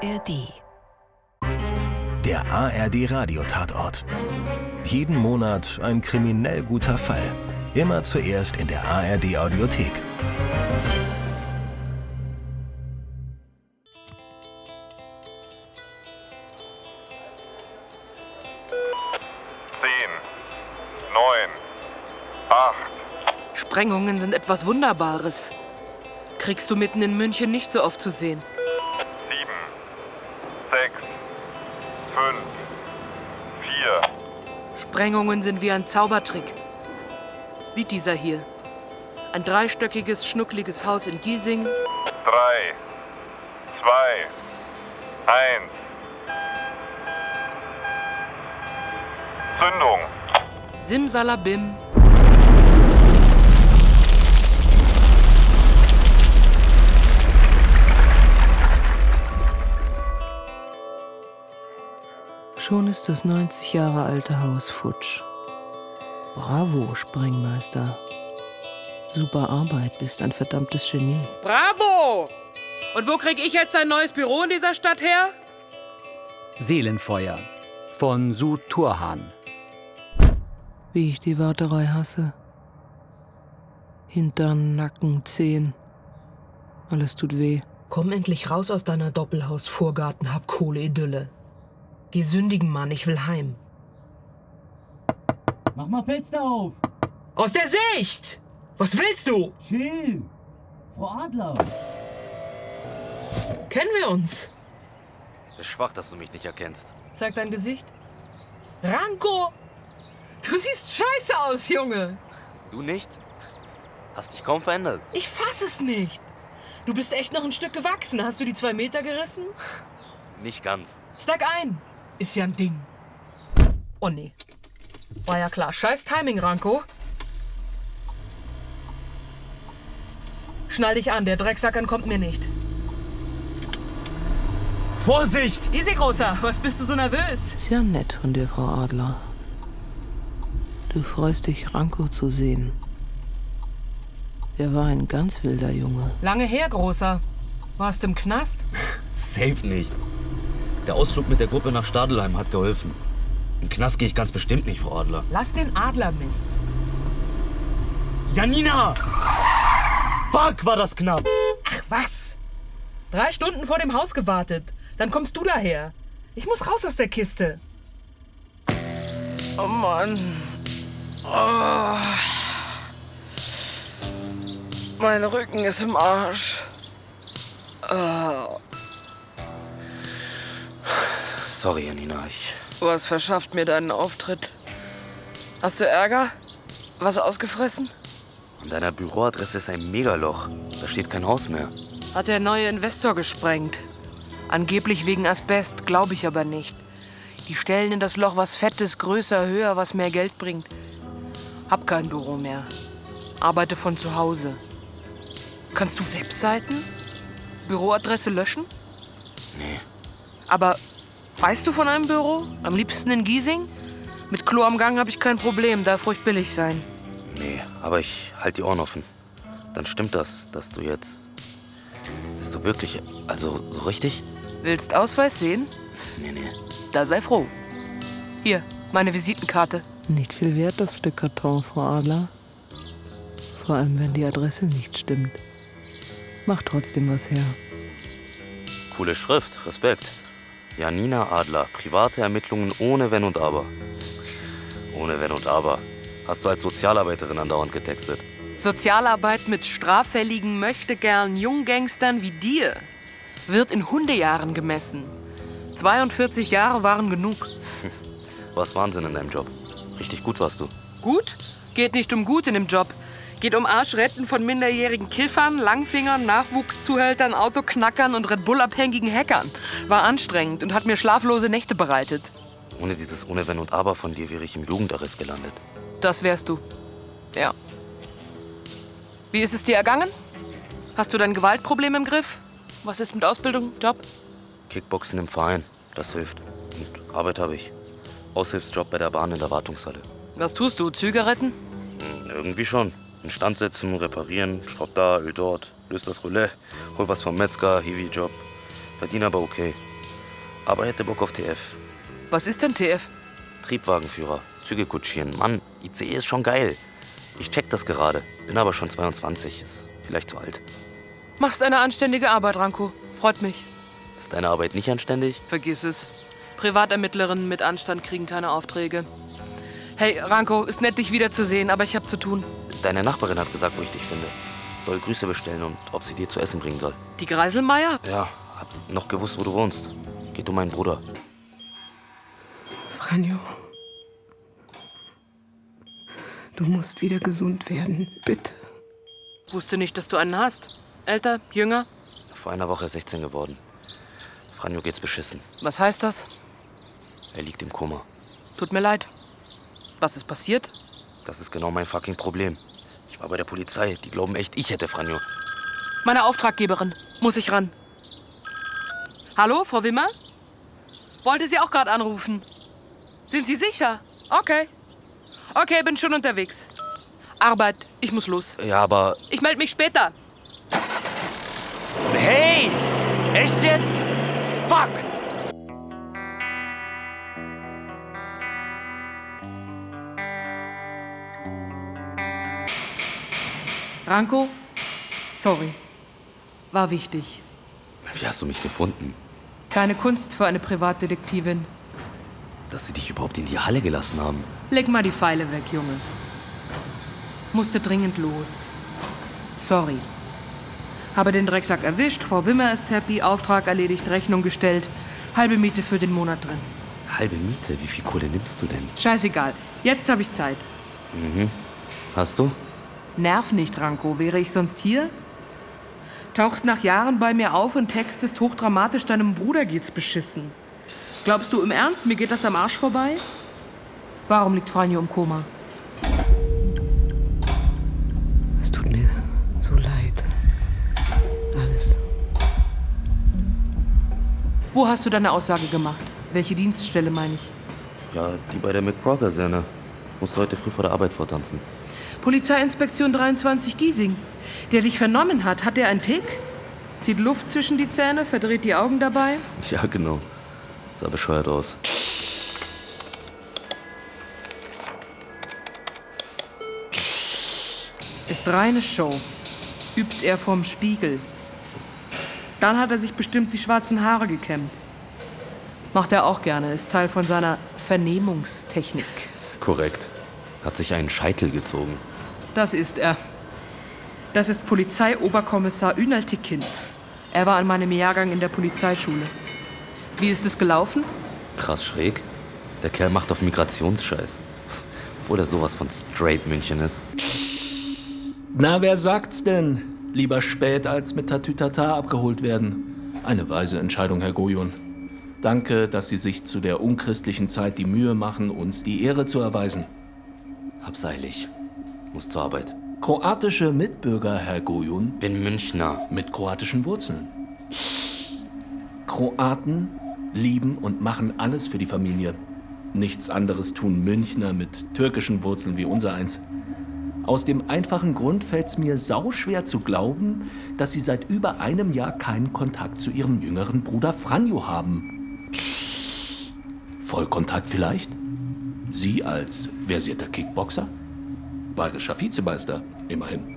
ARD. Der ARD Radiotatort. Jeden Monat ein kriminell guter Fall. Immer zuerst in der ARD Audiothek. Zehn, neun, acht, Sprengungen sind etwas Wunderbares. Kriegst du mitten in München nicht so oft zu sehen. Sprengungen sind wie ein Zaubertrick. Wie dieser hier. Ein dreistöckiges, schnuckliges Haus in Giesing. drei, zwei, eins. Zündung. Simsalabim. Schon ist das 90 Jahre alte Haus futsch. Bravo, Sprengmeister. Super Arbeit, bist ein verdammtes Genie. Bravo! Und wo krieg ich jetzt ein neues Büro in dieser Stadt her? Seelenfeuer von Su Turhan. Wie ich die Warterei hasse. Hintern, Nacken, Zehen. Alles tut weh. Komm endlich raus aus deiner Doppelhaus-Vorgarten, hab Kohle Idylle. Geh sündigen, Mann, ich will heim. Mach mal Fenster auf! Aus der Sicht! Was willst du? Chill! Frau Adler! Kennen wir uns? Ist schwach, dass du mich nicht erkennst. Zeig dein Gesicht. Ranko! Du siehst scheiße aus, Junge! Du nicht? Hast dich kaum verändert. Ich fass es nicht. Du bist echt noch ein Stück gewachsen. Hast du die zwei Meter gerissen? Nicht ganz. Steig ein. Ist ja ein Ding. Oh nee. War ja klar. Scheiß Timing, Ranko. Schnall dich an, der Drecksack entkommt mir nicht. Vorsicht! Easy, Großer. Was bist du so nervös? Ist ja nett von dir, Frau Adler. Du freust dich, Ranko zu sehen. Er war ein ganz wilder Junge. Lange her, Großer. Warst im Knast? Safe nicht. Der Ausflug mit der Gruppe nach Stadelheim hat geholfen. Im Knast gehe ich ganz bestimmt nicht, Frau Adler. Lass den Adler Mist. Janina! Fuck, war das knapp! Ach was? Drei Stunden vor dem Haus gewartet. Dann kommst du daher. Ich muss raus aus der Kiste. Oh Mann. Oh. Mein Rücken ist im Arsch. Oh. Sorry, Janina, ich. Was verschafft mir deinen Auftritt? Hast du Ärger? Was ausgefressen? An deiner Büroadresse ist ein Megaloch. Da steht kein Haus mehr. Hat der neue Investor gesprengt. Angeblich wegen Asbest, glaube ich aber nicht. Die stellen in das Loch was Fettes, größer, höher, was mehr Geld bringt. Hab kein Büro mehr. Arbeite von zu Hause. Kannst du Webseiten? Büroadresse löschen? Nee. Aber weißt du von einem Büro? Am liebsten in Giesing? Mit Klo am Gang habe ich kein Problem, darf ruhig billig sein. Nee, aber ich halte die Ohren offen. Dann stimmt das, dass du jetzt. Bist du wirklich. Also, so richtig? Willst Ausweis sehen? Nee, nee. Da sei froh. Hier, meine Visitenkarte. Nicht viel wert, das Stück Karton, Frau Adler. Vor allem, wenn die Adresse nicht stimmt. Mach trotzdem was her. Coole Schrift, Respekt. Janina Adler, private Ermittlungen ohne Wenn und Aber. Ohne Wenn und Aber. Hast du als Sozialarbeiterin andauernd getextet. Sozialarbeit mit straffälligen, möchtegern Junggangstern wie dir wird in Hundejahren gemessen. 42 Jahre waren genug. Was Wahnsinn in deinem Job. Richtig gut warst du. Gut? Geht nicht um gut in dem Job. Geht um Arschretten von minderjährigen Kiffern, Langfingern, Nachwuchszuhältern, Autoknackern und Red Bull-abhängigen Hackern. War anstrengend und hat mir schlaflose Nächte bereitet. Ohne dieses Ohne Wenn und Aber von dir wäre ich im Jugendarrest gelandet. Das wärst du. Ja. Wie ist es dir ergangen? Hast du dein Gewaltproblem im Griff? Was ist mit Ausbildung, Job? Kickboxen im Verein, das hilft. Und Arbeit habe ich. Aushilfsjob bei der Bahn in der Wartungshalle. Was tust du? Züge retten? Hm, Irgendwie schon. Instand setzen, reparieren, schraub da, Öl dort, löst das Roulette, hol was vom Metzger, Hiwi-Job. Verdient aber okay. Aber er hätte Bock auf TF. Was ist denn TF? Triebwagenführer, Züge kutschieren. Mann, ICE ist schon geil. Ich check das gerade. Bin aber schon 22, ist vielleicht zu alt. Machst eine anständige Arbeit, Ranko. Freut mich. Ist deine Arbeit nicht anständig? Vergiss es. Privatermittlerinnen mit Anstand kriegen keine Aufträge. Hey, Ranko, ist nett, dich wiederzusehen, aber ich hab zu tun. Deine Nachbarin hat gesagt, wo ich dich finde. Soll Grüße bestellen und ob sie dir zu essen bringen soll. Die Greiselmeier? Ja, hab noch gewusst, wo du wohnst. Geht um meinen Bruder. Franjo. Du musst wieder gesund werden, bitte. Wusste nicht, dass du einen hast. Älter, jünger? Vor einer Woche 16 geworden. Franjo geht's beschissen. Was heißt das? Er liegt im Koma. Tut mir leid. Was ist passiert? Das ist genau mein fucking Problem. Ich war bei der Polizei. Die glauben echt, ich hätte Franjo. Meine Auftraggeberin. Muss ich ran. Hallo, Frau Wimmer? Wollte Sie auch gerade anrufen? Sind Sie sicher? Okay. Okay, bin schon unterwegs. Arbeit, ich muss los. Ja, aber. Ich melde mich später. Hey! Echt jetzt? Fuck! Ranko, sorry. War wichtig. Wie hast du mich gefunden? Keine Kunst für eine Privatdetektivin. Dass sie dich überhaupt in die Halle gelassen haben. Leg mal die Pfeile weg, Junge. Musste dringend los. Sorry. Habe den Drecksack erwischt, Frau Wimmer ist happy, Auftrag erledigt, Rechnung gestellt. Halbe Miete für den Monat drin. Halbe Miete? Wie viel Kohle nimmst du denn? Scheißegal. Jetzt habe ich Zeit. Hast du? Nerv nicht, Ranko. Wäre ich sonst hier? Tauchst nach Jahren bei mir auf und textest hochdramatisch, deinem Bruder geht's beschissen. Glaubst du im Ernst, mir geht das am Arsch vorbei? Warum liegt Franjo im Koma? Es tut mir so leid. Alles. Wo hast du deine Aussage gemacht? Welche Dienststelle meine ich? Ja, die bei der McCraw-Kaserne. Musste heute früh vor der Arbeit vortanzen. Polizeiinspektion 23 Giesing. Der dich vernommen hat, hat der einen Tick? Zieht Luft zwischen die Zähne, verdreht die Augen dabei? Ja, genau. Sah bescheuert aus. Ist reine Show. Übt er vorm Spiegel. Dann hat er sich bestimmt die schwarzen Haare gekämmt. Macht er auch gerne, ist Teil von seiner Vernehmungstechnik. Korrekt. Hat sich einen Scheitel gezogen. Das ist er. Das ist Polizeioberkommissar Ünal Tekin. Er war an meinem Jahrgang in der Polizeischule. Wie ist es gelaufen? Krass schräg. Der Kerl macht auf Migrationsscheiß. Obwohl er sowas von straight München ist. Na, wer sagt's denn? Lieber spät als mit Tatütata abgeholt werden. Eine weise Entscheidung, Herr Gojon. Danke, dass Sie sich zu der unchristlichen Zeit die Mühe machen, uns die Ehre zu erweisen. Habseilig. Muss zur Arbeit. Kroatische Mitbürger, Herr Gojon, Bin Münchner. mit kroatischen Wurzeln. Kroaten lieben und machen alles für die Familie. Nichts anderes tun Münchner mit türkischen Wurzeln wie unser eins. Aus dem einfachen Grund fällt's mir sauschwer zu glauben, dass sie seit über einem Jahr keinen Kontakt zu ihrem jüngeren Bruder Franjo haben. Vollkontakt vielleicht? Sie als versierter Kickboxer? Bayerischer Vizemeister, immerhin.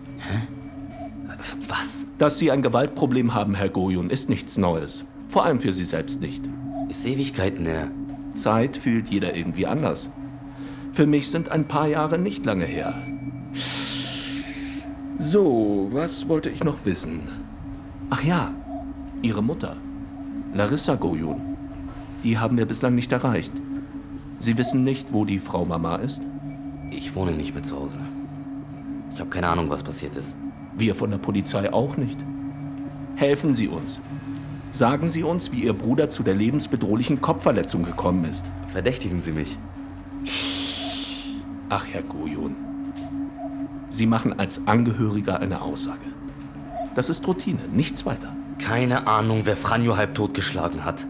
Was? Dass Sie ein Gewaltproblem haben, Herr Gojun, ist nichts Neues. Vor allem für Sie selbst nicht. Ist Ewigkeiten her. Zeit fühlt jeder irgendwie anders. Für mich sind ein paar Jahre nicht lange her. So, was wollte ich noch wissen? Ach ja, Ihre Mutter, Larissa Gojun. Die haben wir bislang nicht erreicht. Sie wissen nicht, wo die Frau Mama ist? Ich wohne nicht mehr zu Hause. Ich habe keine Ahnung, was passiert ist. Wir von der Polizei auch nicht. Helfen Sie uns. Sagen Sie uns, wie Ihr Bruder zu der lebensbedrohlichen Kopfverletzung gekommen ist. Verdächtigen Sie mich. Ach, Herr Gojun. Sie machen als Angehöriger eine Aussage. Das ist Routine, nichts weiter. Keine Ahnung, wer Franjo halb totgeschlagen hat.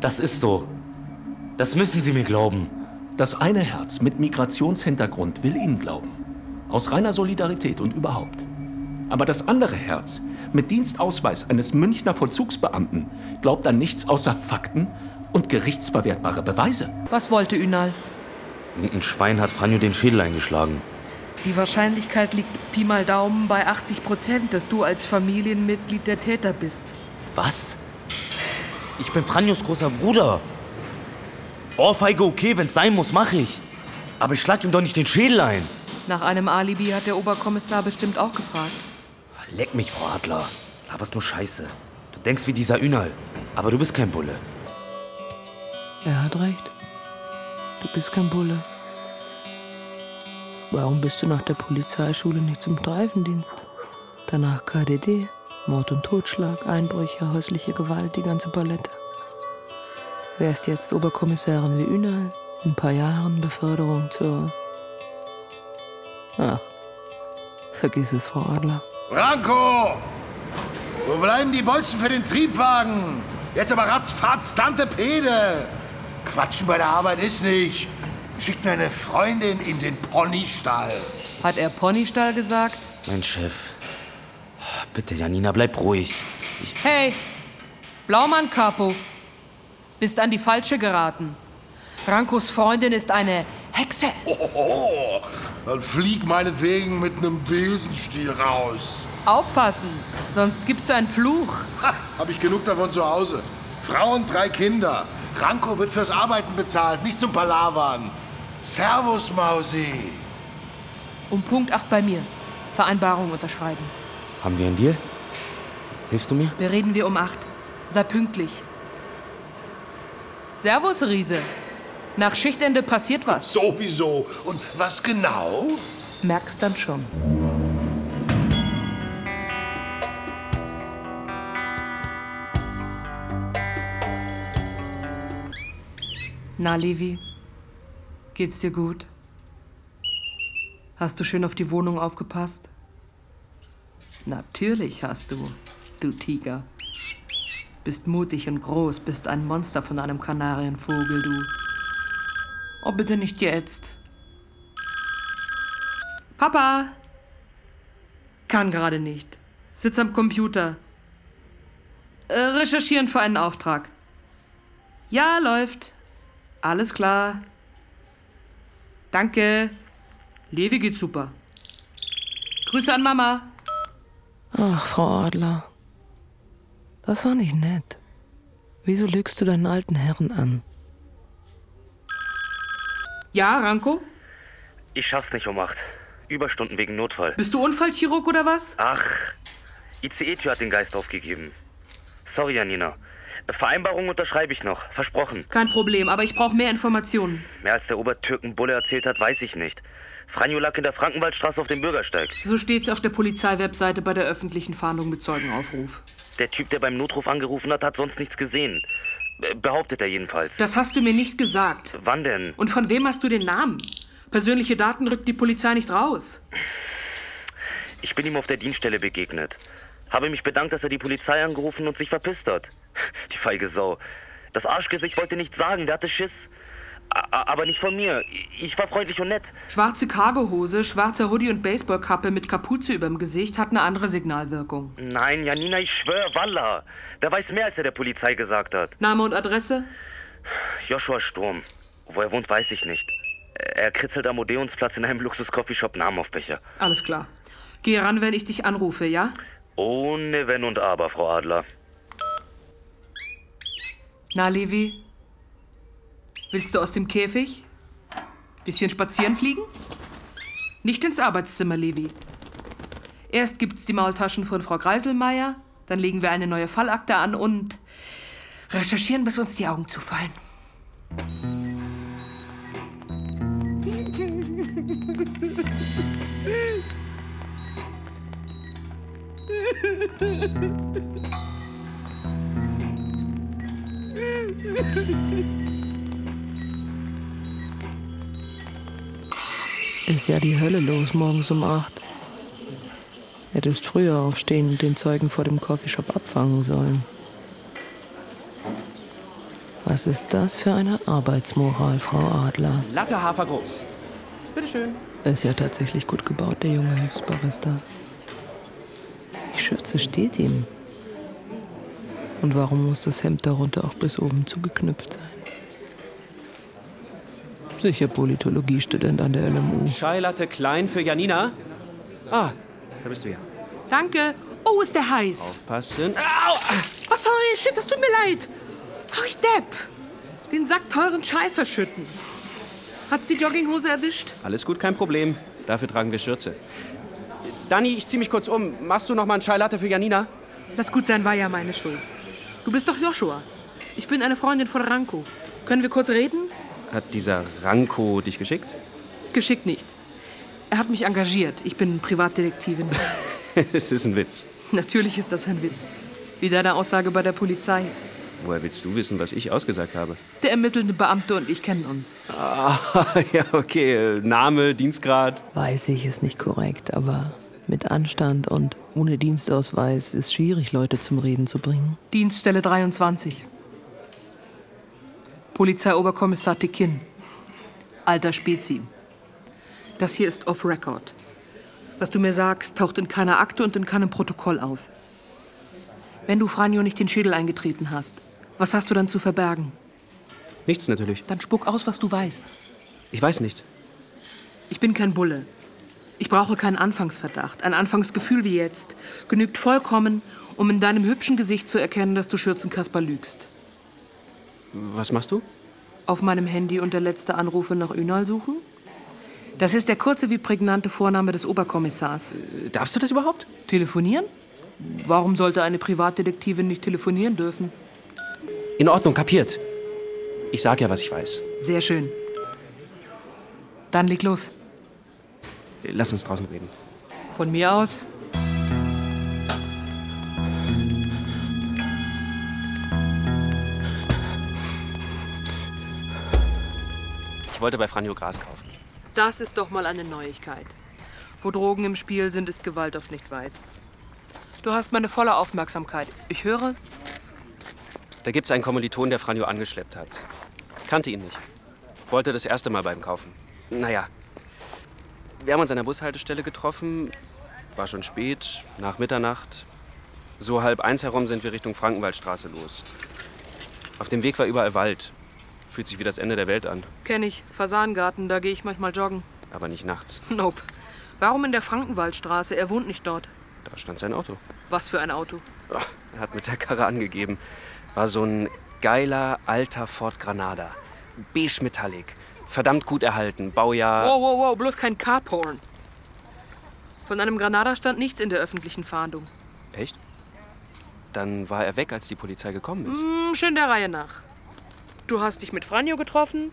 Das ist so. Das müssen Sie mir glauben. Das eine Herz mit Migrationshintergrund will Ihnen glauben. Aus reiner Solidarität und überhaupt. Aber das andere Herz, mit Dienstausweis eines Münchner Vollzugsbeamten, glaubt an nichts außer Fakten und gerichtsverwertbare Beweise. Was wollte Ünal? Ein Schwein hat Franjo den Schädel eingeschlagen. Die Wahrscheinlichkeit liegt Pi mal Daumen bei 80 Prozent, dass du als Familienmitglied der Täter bist. Was? Ich bin Franjos großer Bruder. Ohrfeige okay, wenn's sein muss, mach ich. Aber ich schlag ihm doch nicht den Schädel ein. Nach einem Alibi hat der Oberkommissar bestimmt auch gefragt. Leck mich, Frau Adler. Laberst nur Scheiße. Du denkst wie dieser Ünal. Aber du bist kein Bulle. Er hat recht. Du bist kein Bulle. Warum bist du nach der Polizeischule nicht zum Streifendienst? Danach KDD, Mord und Totschlag, Einbrüche, häusliche Gewalt, die ganze Palette. Wärst jetzt Oberkommissarin wie Ünal, in ein paar Jahren Beförderung zur... Ach, vergiss es, Frau Adler. Branko! Wo bleiben die Bolzen für den Triebwagen? Jetzt aber ratzfatz, Tante Pede! Quatschen bei der Arbeit ist nicht. Schick deine Freundin in den Ponystall. Hat er Ponystall gesagt? Mein Chef. Bitte, Janina, bleib ruhig. Hey, Blaumann Capo. Bist an die Falsche geraten. Rankos Freundin ist eine Hexe. Ohoho, dann flieg meinetwegen mit einem Besenstiel raus. Aufpassen, sonst gibt's einen Fluch. Ha, hab ich genug davon zu Hause. Frauen, drei Kinder. Ranko wird fürs Arbeiten bezahlt, nicht zum Palavern. Servus, Mausi. Um Punkt 8 bei mir. Vereinbarung unterschreiben. Haben wir einen Deal? Hilfst du mir? Bereden wir um 8. Sei pünktlich. Servus, Riese. Nach Schichtende passiert was. Sowieso. Und was genau? Merkst dann schon. Na, Levi, geht's dir gut? Hast du schön auf die Wohnung aufgepasst? Natürlich hast du, du Tiger. Bist mutig und groß, bist ein Monster von einem Kanarienvogel, du. Oh, bitte nicht jetzt. Papa! Kann gerade nicht. Sitz am Computer. Äh, recherchieren für einen Auftrag. Ja, läuft. Alles klar. Danke. Levi geht super. Grüße an Mama. Ach, Frau Adler. Das war nicht nett. Wieso lügst du deinen alten Herren an? Ja, Ranko? Ich schaff's nicht um acht. Überstunden wegen Notfall. Bist du Unfallchirurg oder was? Ach, ICE-Tür hat den Geist aufgegeben. Sorry, Janina. Vereinbarung unterschreibe ich noch. Versprochen. Kein Problem, aber ich brauche mehr Informationen. Mehr als der Obertürkenbulle erzählt hat, weiß ich nicht. Franjo lag in der Frankenwaldstraße auf dem Bürgersteig. So steht's auf der Polizeiwebseite bei der öffentlichen Fahndung mit Zeugenaufruf. Der Typ, der beim Notruf angerufen hat, hat sonst nichts gesehen. Behauptet er jedenfalls. Das hast du mir nicht gesagt. Wann denn? Und von wem hast du den Namen? Persönliche Daten rückt die Polizei nicht raus. Ich bin ihm auf der Dienststelle begegnet. Habe mich bedankt, dass er die Polizei angerufen und sich verpisst hat. Die feige Sau. Das Arschgesicht wollte nichts sagen, der hatte Schiss. Aber nicht von mir. Ich war freundlich und nett. Schwarze Cargohose, schwarzer Hoodie und Baseballkappe mit Kapuze überm Gesicht hat eine andere Signalwirkung. Nein, Janina, ich schwör, Walla. Der weiß mehr, als er der Polizei gesagt hat. Name und Adresse? Joshua Sturm. Wo er wohnt, weiß ich nicht. Er kritzelt am Odeonsplatz in einem Luxus-Coffeeshop Namen auf Becher. Alles klar. Geh ran, wenn ich dich anrufe, ja? Ohne Wenn und Aber, Frau Adler. Na, Levi? Willst du aus dem Käfig? Bisschen spazieren fliegen? Nicht ins Arbeitszimmer, Levi. Erst gibt's die Maultaschen von Frau Greiselmeier, dann legen wir eine neue Fallakte an und recherchieren, bis uns die Augen zufallen. Ist ja die Hölle los morgens um acht. Hättest früher aufstehen und den Zeugen vor dem Coffeeshop abfangen sollen. Was ist das für eine Arbeitsmoral, Frau Adler? Latte Hafer groß. Bitteschön. Er ist ja tatsächlich gut gebaut, der junge Hilfsbarista. Schürze steht ihm. Und warum muss das Hemd darunter auch bis oben zugeknüpft sein? Sicher Politologiestudent an der LMU. Scheilatte klein für Janina. Ah, da bist du ja. Danke. Oh, ist der heiß. Aufpassen. Au! Oh, sorry, shit, das tut mir leid. Oh, ich Depp. Den Sack teuren Schei verschütten. Hat's die Jogginghose erwischt? Alles gut, kein Problem. Dafür tragen wir Schürze. Dani, ich zieh mich kurz um. Machst du noch mal einen Scheilatte für Janina? Lass gut sein, war ja meine Schuld. Du bist doch Joshua. Ich bin eine Freundin von Ranko. Können wir kurz reden? Hat dieser Ranko dich geschickt? Geschickt nicht. Er hat mich engagiert. Ich bin Privatdetektivin. Es ist ein Witz. Natürlich ist das ein Witz. Wie deine Aussage bei der Polizei. Woher willst du wissen, was ich ausgesagt habe? Der ermittelnde Beamte und ich kennen uns. Ah, ja, okay. Name, Dienstgrad. Weiß ich, ist nicht korrekt, aber mit Anstand und ohne Dienstausweis ist schwierig, Leute zum Reden zu bringen. Dienststelle 23. Polizeioberkommissar Tekin. Alter Spezi. Das hier ist off record. Was du mir sagst, taucht in keiner Akte und in keinem Protokoll auf. Wenn du Franjo nicht den Schädel eingetreten hast, was hast du dann zu verbergen? Nichts natürlich. Dann spuck aus, was du weißt. Ich weiß nichts. Ich bin kein Bulle. Ich brauche keinen Anfangsverdacht. Ein Anfangsgefühl wie jetzt genügt vollkommen, um in deinem hübschen Gesicht zu erkennen, dass du Schürzenkasper lügst. Was machst du? Auf meinem Handy unter letzte Anrufe nach Ünal suchen? Das ist der kurze wie prägnante Vorname des Oberkommissars. Darfst du das überhaupt? Telefonieren? Warum sollte eine Privatdetektivin nicht telefonieren dürfen? In Ordnung, kapiert. Ich sag ja, was ich weiß. Sehr schön. Dann leg los. Lass uns draußen reden. Von mir aus. Wollte bei Franjo Gras kaufen. Das ist doch mal eine Neuigkeit. Wo Drogen im Spiel sind, ist Gewalt oft nicht weit. Du hast meine volle Aufmerksamkeit. Ich höre. Da gibt's einen Kommiliton, der Franjo angeschleppt hat. Kannte ihn nicht. Wollte das erste Mal beim Kaufen. Naja. Wir haben uns an der Bushaltestelle getroffen. War schon spät, nach Mitternacht. So halb eins herum sind wir Richtung Frankenwaldstraße los. Auf dem Weg war überall Wald. Fühlt sich wie das Ende der Welt an. Kenn ich. Fasangarten, da gehe ich manchmal joggen. Aber nicht nachts. Nope. Warum in der Frankenwaldstraße? Er wohnt nicht dort. Da stand sein Auto. Was für ein Auto? Oh, er hat mit der Karre angegeben. War so ein geiler alter Ford Granada. Beige Metallic. Verdammt gut erhalten. Baujahr. Wow, wow, wow, bloß kein Carporn. Von einem Granada stand nichts in der öffentlichen Fahndung. Echt? Dann war er weg, als die Polizei gekommen ist. Hm, schön der Reihe nach. Du hast dich mit Franjo getroffen.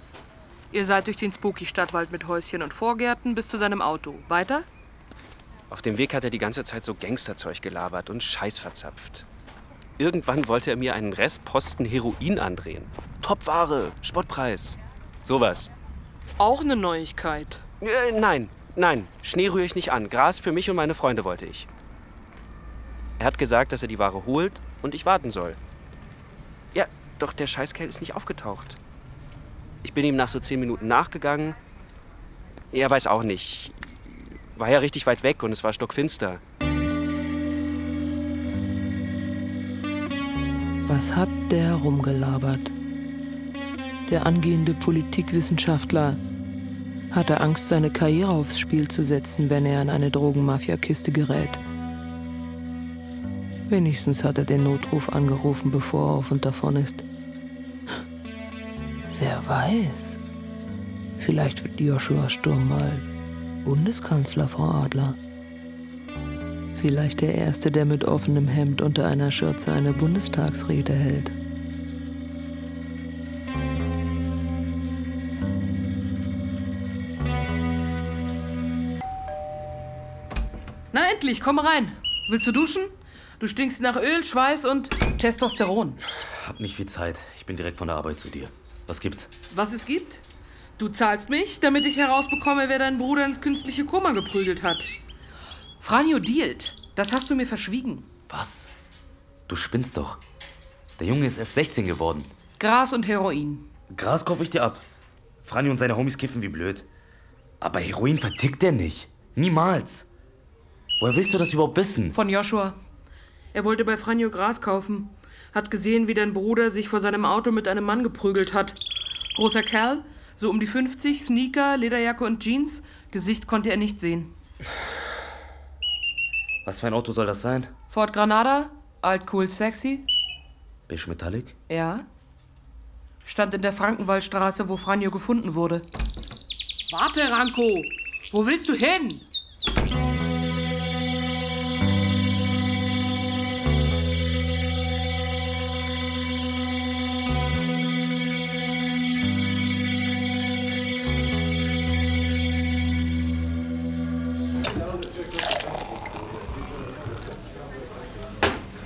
Ihr seid durch den spooky Stadtwald mit Häuschen und Vorgärten bis zu seinem Auto. Weiter? Auf dem Weg hat er die ganze Zeit so Gangsterzeug gelabert und Scheiß verzapft. Irgendwann wollte er mir einen Restposten Heroin andrehen. Topware, Spottpreis. Sowas. Auch eine Neuigkeit. Äh, nein, nein, Schnee rühre ich nicht an. Gras für mich und meine Freunde wollte ich. Er hat gesagt, dass er die Ware holt und ich warten soll. Ja, doch der Scheißkerl ist nicht aufgetaucht. Ich bin ihm nach so zehn Minuten nachgegangen. Er weiß auch nicht. War ja richtig weit weg und es war stockfinster. Was hat der rumgelabert? Der angehende Politikwissenschaftler hatte Angst, seine Karriere aufs Spiel zu setzen, wenn er an eine Drogenmafia-Kiste gerät. Wenigstens hat er den Notruf angerufen, bevor er auf und davon ist. Wer weiß. Vielleicht wird Joshua Sturm mal Bundeskanzler, Frau Adler. Vielleicht der Erste, der mit offenem Hemd unter einer Schürze eine Bundestagsrede hält. Na endlich, komm rein. Willst du duschen? Du stinkst nach Öl, Schweiß und Testosteron. Hab nicht viel Zeit. Ich bin direkt von der Arbeit zu dir. Was gibt's? Was es gibt? Du zahlst mich, damit ich herausbekomme, wer deinen Bruder ins künstliche Koma geprügelt hat. Franjo dealt. Das hast du mir verschwiegen. Was? Du spinnst doch. Der Junge ist erst 16 geworden. Gras und Heroin. Gras kaufe ich dir ab. Franjo und seine Homies kiffen wie blöd. Aber Heroin vertickt er nicht. Niemals. Woher willst du das überhaupt wissen? Von Joshua. Er wollte bei Franjo Gras kaufen. Hat gesehen, wie dein Bruder sich vor seinem Auto mit einem Mann geprügelt hat. Großer Kerl, so um die 50, Sneaker, Lederjacke und Jeans. Gesicht konnte er nicht sehen. Was für ein Auto soll das sein? Ford Granada, alt, cool, sexy. Beige Metallic? Ja. Stand in der Frankenwaldstraße, wo Franjo gefunden wurde. Warte, Ranko! Wo willst du hin?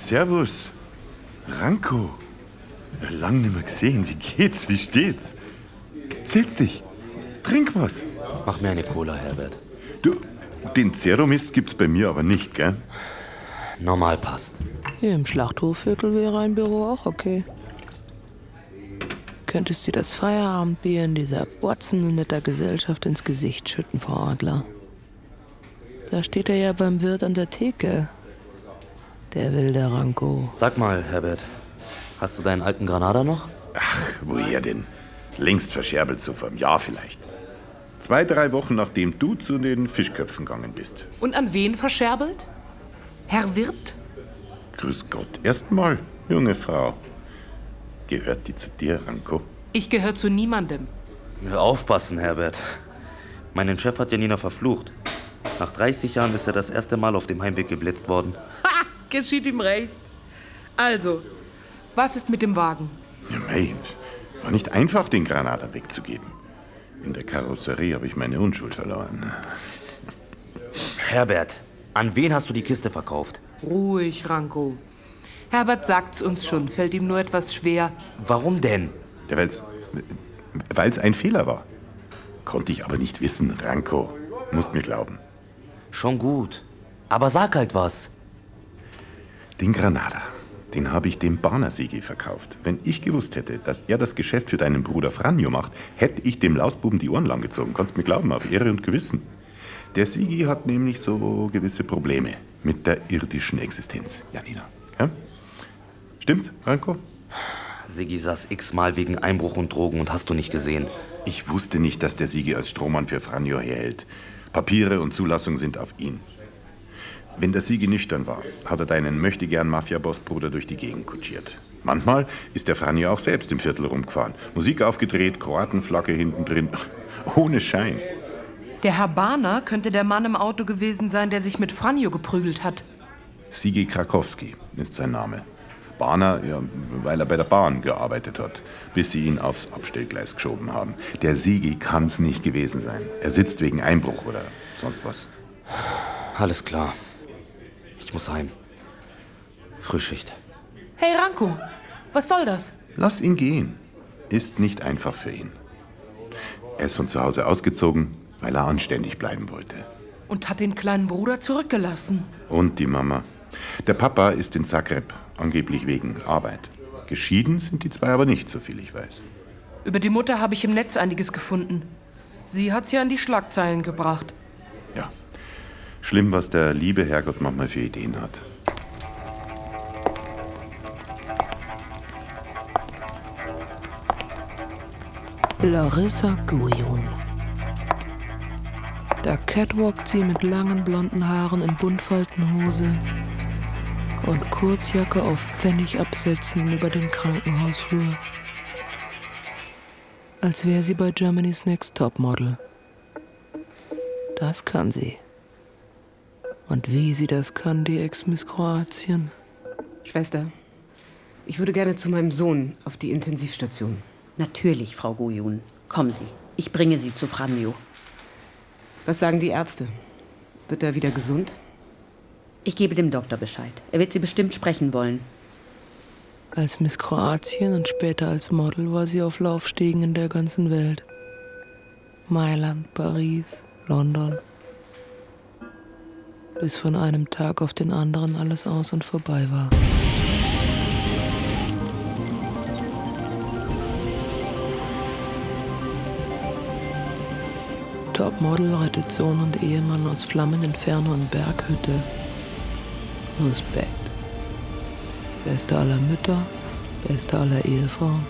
Servus. Ranko. Lang nicht mehr gesehen. Wie geht's? Wie steht's? Setz dich. Trink was. Mach mir eine Cola, Herbert. Du, den Zeromist gibt's bei mir aber nicht, gell? Normal passt. Hier im Schlachthofviertel wäre ein Büro auch okay. Könntest du das Feierabendbier in dieser botzenden netter Gesellschaft ins Gesicht schütten, Frau Adler? Da steht er ja beim Wirt an der Theke. Der wilde Ranko. Sag mal, Herbert, hast du deinen alten Granada noch? Ach, woher denn? Längst verscherbelt, so vor einem Jahr vielleicht. Zwei, drei Wochen nachdem du zu den Fischköpfen gegangen bist. Und an wen verscherbelt? Herr Wirt? Grüß Gott. Erstmal, junge Frau. Gehört die zu dir, Ranko? Ich gehöre zu niemandem. Aufpassen, Herbert. Meinen Chef hat Janina verflucht. Nach 30 Jahren ist er das erste Mal auf dem Heimweg geblitzt worden. Ha! Geschieht ihm recht. Also, was ist mit dem Wagen? Ja, mei, war nicht einfach, den Granada wegzugeben. In der Karosserie habe ich meine Unschuld verloren. Herbert, an wen hast du die Kiste verkauft? Ruhig, Ranko. Herbert sagt's uns schon, fällt ihm nur etwas schwer. Warum denn? Ja, weil's, weil's ein Fehler war. Konnte ich aber nicht wissen, Ranko. Musst mir glauben. Schon gut. Aber sag halt was. Den Granada, den habe ich dem Barner-Sigi verkauft. Wenn ich gewusst hätte, dass er das Geschäft für deinen Bruder Franjo macht, hätte ich dem Lausbuben die Ohren langgezogen. Kannst mir glauben, auf Ehre und Gewissen. Der Sigi hat nämlich so gewisse Probleme mit der irdischen Existenz, Janina. Ja? Stimmt's, Ranko? Sigi saß x-mal wegen Einbruch und Drogen und hast du nicht gesehen. Ich wusste nicht, dass der Sigi als Strohmann für Franjo herhält. Papiere und Zulassung sind auf ihn. Wenn der Sigi nüchtern war, hat er deinen möchtegern Mafia-Boss-Bruder durch die Gegend kutschiert. Manchmal ist der Franjo auch selbst im Viertel rumgefahren. Musik aufgedreht, Kroatenflagge hinten drin. Ohne Schein. Der Herr Barner könnte der Mann im Auto gewesen sein, der sich mit Franjo geprügelt hat. Sigi Krakowski ist sein Name. Barner, ja, weil er bei der Bahn gearbeitet hat, bis sie ihn aufs Abstellgleis geschoben haben. Der Sigi kann's nicht gewesen sein. Er sitzt wegen Einbruch oder sonst was. Alles klar. Ich muss heim. Frühschicht. Hey Ranko, was soll das? Lass ihn gehen. Ist nicht einfach für ihn. Er ist von zu Hause ausgezogen, weil er anständig bleiben wollte. Und hat den kleinen Bruder zurückgelassen. Und die Mama. Der Papa ist in Zagreb, angeblich wegen Arbeit. Geschieden sind die zwei aber nicht, soviel ich weiß. Über die Mutter habe ich im Netz einiges gefunden. Sie hat's ja an die Schlagzeilen gebracht. Ja. Schlimm, was der liebe Herrgott manchmal für Ideen hat. Larissa Guion. Da catwalkt sie mit langen blonden Haaren in Buntfaltenhose und Kurzjacke auf Pfennigabsätzen über den Krankenhausflur. Als wäre sie bei Germany's Next Top Model. Das kann sie. Und wie sie das kann, die Ex-Miss Kroatien. Schwester, ich würde gerne zu meinem Sohn auf die Intensivstation. Natürlich, Frau Gojun. Kommen Sie. Ich bringe Sie zu Franjo. Was sagen die Ärzte? Wird er wieder gesund? Ich gebe dem Doktor Bescheid. Er wird Sie bestimmt sprechen wollen. Als Miss Kroatien und später als Model war sie auf Laufstegen in der ganzen Welt. Mailand, Paris, London. Bis von einem Tag auf den anderen alles aus und vorbei war. Topmodel rettet Sohn und Ehemann aus flammenden Inferno und Berghütte. Respekt. Beste aller Mütter, beste aller Ehefrauen.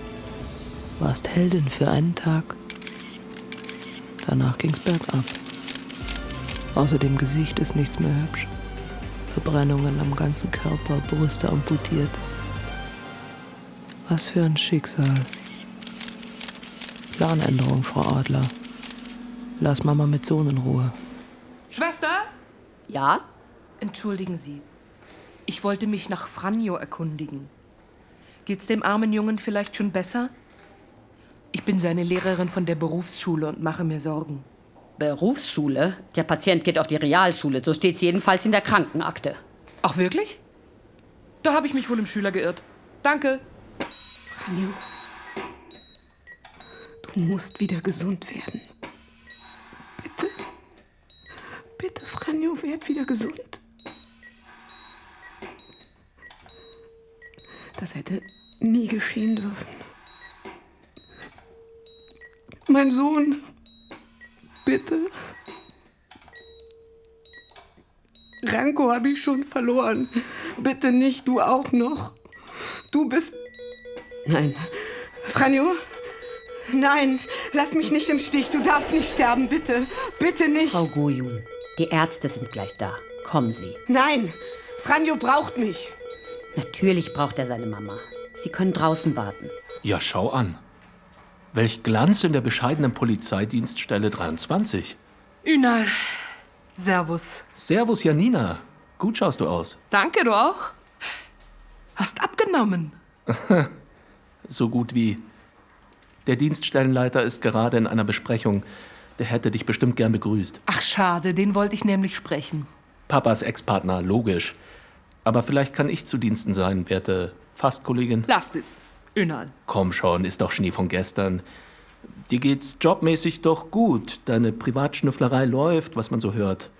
Warst Heldin für einen Tag. Danach ging's bergab. Außer dem Gesicht ist nichts mehr hübsch. Verbrennungen am ganzen Körper, Brüste amputiert. Was für ein Schicksal. Planänderung, Frau Adler. Lass Mama mit Sohn in Ruhe. Schwester? Ja? Entschuldigen Sie. Ich wollte mich nach Franjo erkundigen. Geht's dem armen Jungen vielleicht schon besser? Ich bin seine Lehrerin von der Berufsschule und mache mir Sorgen. Berufsschule? Der Patient geht auf die Realschule. So steht's jedenfalls in der Krankenakte. Ach, wirklich? Da habe ich mich wohl im Schüler geirrt. Danke. Franjo, du musst wieder gesund werden. Bitte. Bitte, Franjo, werd wieder gesund. Das hätte nie geschehen dürfen. Mein Sohn. Bitte. Ranko habe ich schon verloren. Bitte nicht, du auch noch. Du bist. Nein. Franjo? Nein, lass mich nicht im Stich. Du darfst nicht sterben, bitte. Bitte nicht. Frau Gojun, die Ärzte sind gleich da. Kommen Sie. Nein, Franjo braucht mich. Natürlich braucht er seine Mama. Sie können draußen warten. Ja, schau an. Welch Glanz in der bescheidenen Polizeidienststelle 23. Ünal. Servus. Servus, Janina. Gut schaust du aus. Danke, du auch. Hast abgenommen. so gut wie. Der Dienststellenleiter ist gerade in einer Besprechung. Der hätte dich bestimmt gern begrüßt. Ach, schade, den wollte ich nämlich sprechen. Papas Ex-Partner, logisch. Aber vielleicht kann ich zu Diensten sein, werte Fastkollegin. Lasst es. Ünal. Komm schon, ist doch Schnee von gestern. Dir geht's jobmäßig doch gut. Deine Privatschnüfflerei läuft, was man so hört.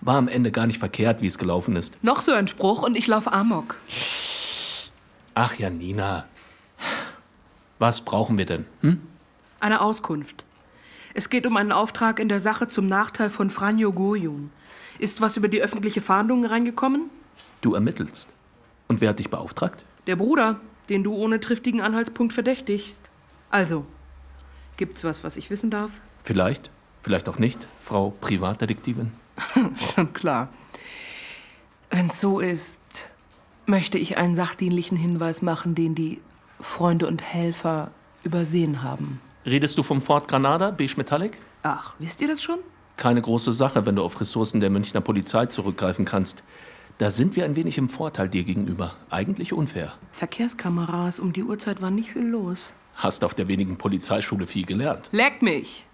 War am Ende gar nicht verkehrt, wie es gelaufen ist. Noch so ein Spruch und ich lauf Amok. Ach ja, Nina. Was brauchen wir denn? Hm? Eine Auskunft. Es geht um einen Auftrag in der Sache zum Nachteil von Franjo Gojun. Ist was über die öffentliche Fahndung reingekommen? Du ermittelst. Und wer hat dich beauftragt? Der Bruder, den du ohne triftigen Anhaltspunkt verdächtigst. Also, gibt's was, was ich wissen darf? Vielleicht, vielleicht auch nicht, Frau Privatdetektivin. Schon klar. Wenn's so ist, möchte ich einen sachdienlichen Hinweis machen, den die Freunde und Helfer übersehen haben. Redest du vom Ford Granada, beige Metallic? Ach, wisst ihr das schon? Keine große Sache, wenn du auf Ressourcen der Münchner Polizei zurückgreifen kannst. Da sind wir ein wenig im Vorteil dir gegenüber. Eigentlich unfair. Verkehrskameras, um die Uhrzeit war nicht viel los. Hast auf der wenigen Polizeischule viel gelernt. Leck mich!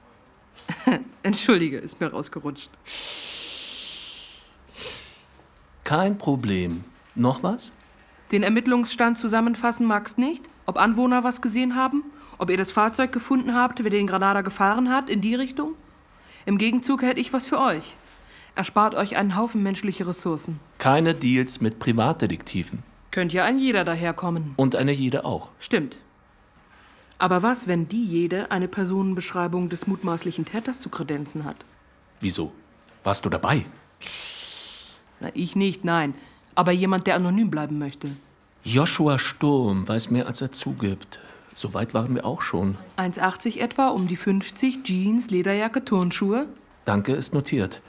Entschuldige, ist mir rausgerutscht. Kein Problem. Noch was? Den Ermittlungsstand zusammenfassen magst nicht? Ob Anwohner was gesehen haben? Ob ihr das Fahrzeug gefunden habt, wer den Granada gefahren hat, in die Richtung? Im Gegenzug hätte ich was für euch. Erspart euch einen Haufen menschliche Ressourcen. Keine Deals mit Privatdetektiven. Könnt ja ein jeder daherkommen. Und eine jede auch. Stimmt. Aber was, wenn die jede eine Personenbeschreibung des mutmaßlichen Täters zu kredenzen hat? Wieso? Warst du dabei? Na, ich nicht, nein. Aber jemand, der anonym bleiben möchte. Joshua Sturm weiß mehr, als er zugibt. So weit waren wir auch schon. 1,80 etwa, um die 50, Jeans, Lederjacke, Turnschuhe. Danke, ist notiert.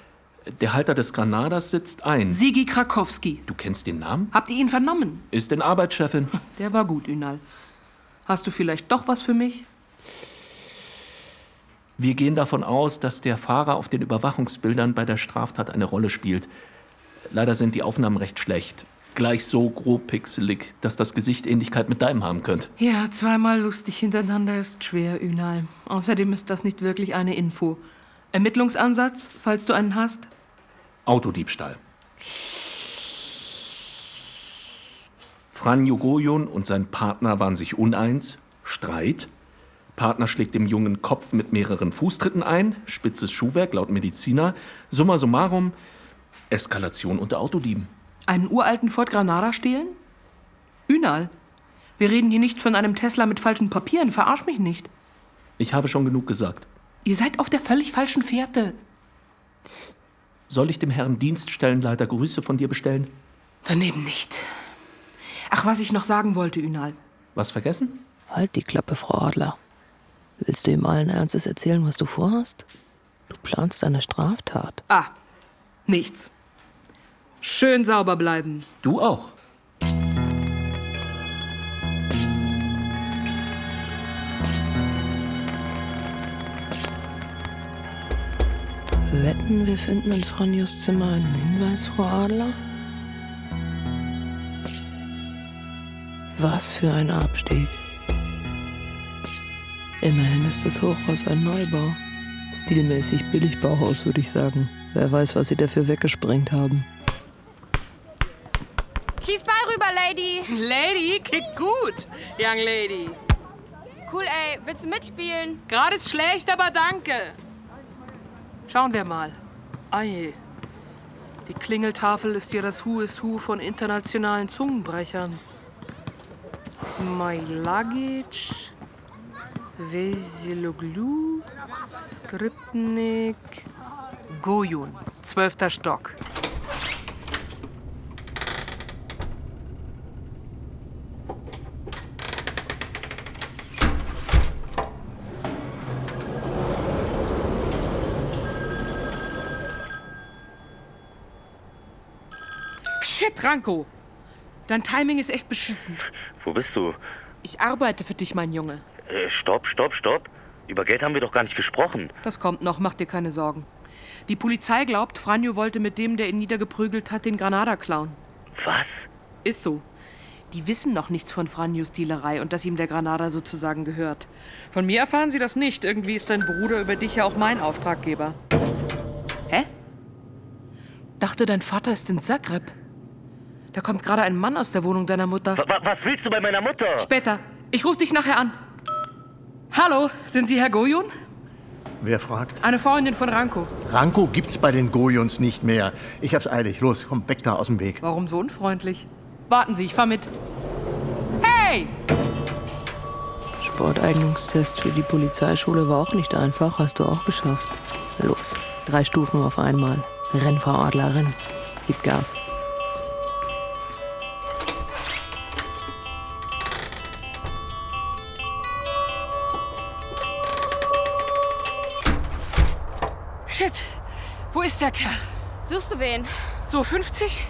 Der Halter des Granadas sitzt ein. Sigi Krakowski. Du kennst den Namen? Habt ihr ihn vernommen? Ist denn Arbeitschefin. Der war gut, Ünal. Hast du vielleicht doch was für mich? Wir gehen davon aus, dass der Fahrer auf den Überwachungsbildern bei der Straftat eine Rolle spielt. Leider sind die Aufnahmen recht schlecht. Gleich so grob pixelig, dass das Gesicht Ähnlichkeit mit deinem haben könnte. Ja, zweimal lustig hintereinander ist schwer, Ünal. Außerdem ist das nicht wirklich eine Info. Ermittlungsansatz, falls du einen hast? Autodiebstahl. Franjo Gojon und sein Partner waren sich uneins. Streit. Partner schlägt dem Jungen Kopf mit mehreren Fußtritten ein. Spitzes Schuhwerk laut Mediziner. Summa summarum. Eskalation unter Autodieben. Einen uralten Ford Granada stehlen? Ünal, wir reden hier nicht von einem Tesla mit falschen Papieren. Verarsch mich nicht. Ich habe schon genug gesagt. Ihr seid auf der völlig falschen Fährte. Soll ich dem Herrn Dienststellenleiter Grüße von dir bestellen? Daneben nicht. Ach, was ich noch sagen wollte, Ünal. Was vergessen? Halt die Klappe, Frau Adler. Willst du ihm allen Ernstes erzählen, was du vorhast? Du planst eine Straftat. Ah, nichts. Schön sauber bleiben. Du auch. Wetten, wir finden in Franjos Zimmer einen Hinweis, Frau Adler? Was für ein Abstieg. Immerhin ist das Hochhaus ein Neubau. Stilmäßig Billigbauhaus, würde ich sagen. Wer weiß, was sie dafür weggesprengt haben. Schieß Ball rüber, Lady. Lady, kick gut, Young Lady. Cool, ey. Willst du mitspielen? Gerade ist schlecht, aber danke. Schauen wir mal. Ei. Die Klingeltafel ist ja das Who is Who von internationalen Zungenbrechern. Smailagic, Vesiloglu, Skripnik, Gojun, zwölfter Stock. Shit, Ranko! Dein Timing ist echt beschissen. Wo bist du? Ich arbeite für dich, mein Junge. Äh, stopp, stopp, stopp. Über Geld haben wir doch gar nicht gesprochen. Das kommt noch, mach dir keine Sorgen. Die Polizei glaubt, Franjo wollte mit dem, der ihn niedergeprügelt hat, den Granada klauen. Was? Ist so. Die wissen noch nichts von Franjos Dealerei und dass ihm der Granada sozusagen gehört. Von mir erfahren sie das nicht. Irgendwie ist dein Bruder über dich ja auch mein Auftraggeber. Hä? Dachte, dein Vater ist in Zagreb. Da kommt gerade ein Mann aus der Wohnung deiner Mutter. Wa- was willst du bei meiner Mutter? Später. Ich rufe dich nachher an. Hallo, sind Sie Herr Gojun? Wer fragt? Eine Freundin von Ranko. Ranko gibt's bei den Gojuns nicht mehr. Ich hab's eilig. Los, komm, weg da aus dem Weg. Warum so unfreundlich? Warten Sie, ich fahr mit. Hey! Sporteignungstest für die Polizeischule war auch nicht einfach, hast du auch geschafft. Los, drei Stufen auf einmal. Renn, Frau Adler, renn. Gib Gas. Ist der Kerl? Suchst du wen? So 50?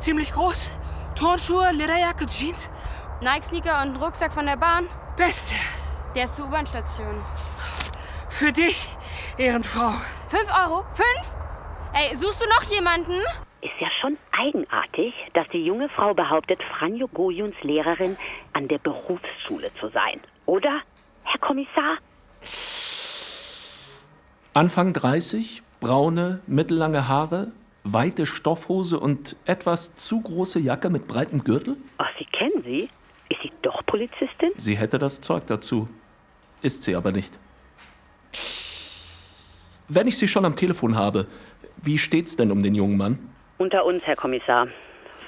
Ziemlich groß? Turnschuhe, Lederjacke, Jeans? Nike-Sneaker und Rucksack von der Bahn? Beste! Der ist zur U-Bahn-Station. Für dich, Ehrenfrau. Fünf Euro? Fünf? Ey, suchst du noch jemanden? Ist ja schon eigenartig, dass die junge Frau behauptet, Franjo Gojuns Lehrerin an der Berufsschule zu sein. Oder, Herr Kommissar? Anfang 30, braune, mittellange Haare, weite Stoffhose und etwas zu große Jacke mit breitem Gürtel? Ach, Sie kennen sie? Ist sie doch Polizistin? Sie hätte das Zeug dazu. Ist sie aber nicht. Wenn ich sie schon am Telefon habe, wie steht's denn um den jungen Mann? Unter uns, Herr Kommissar.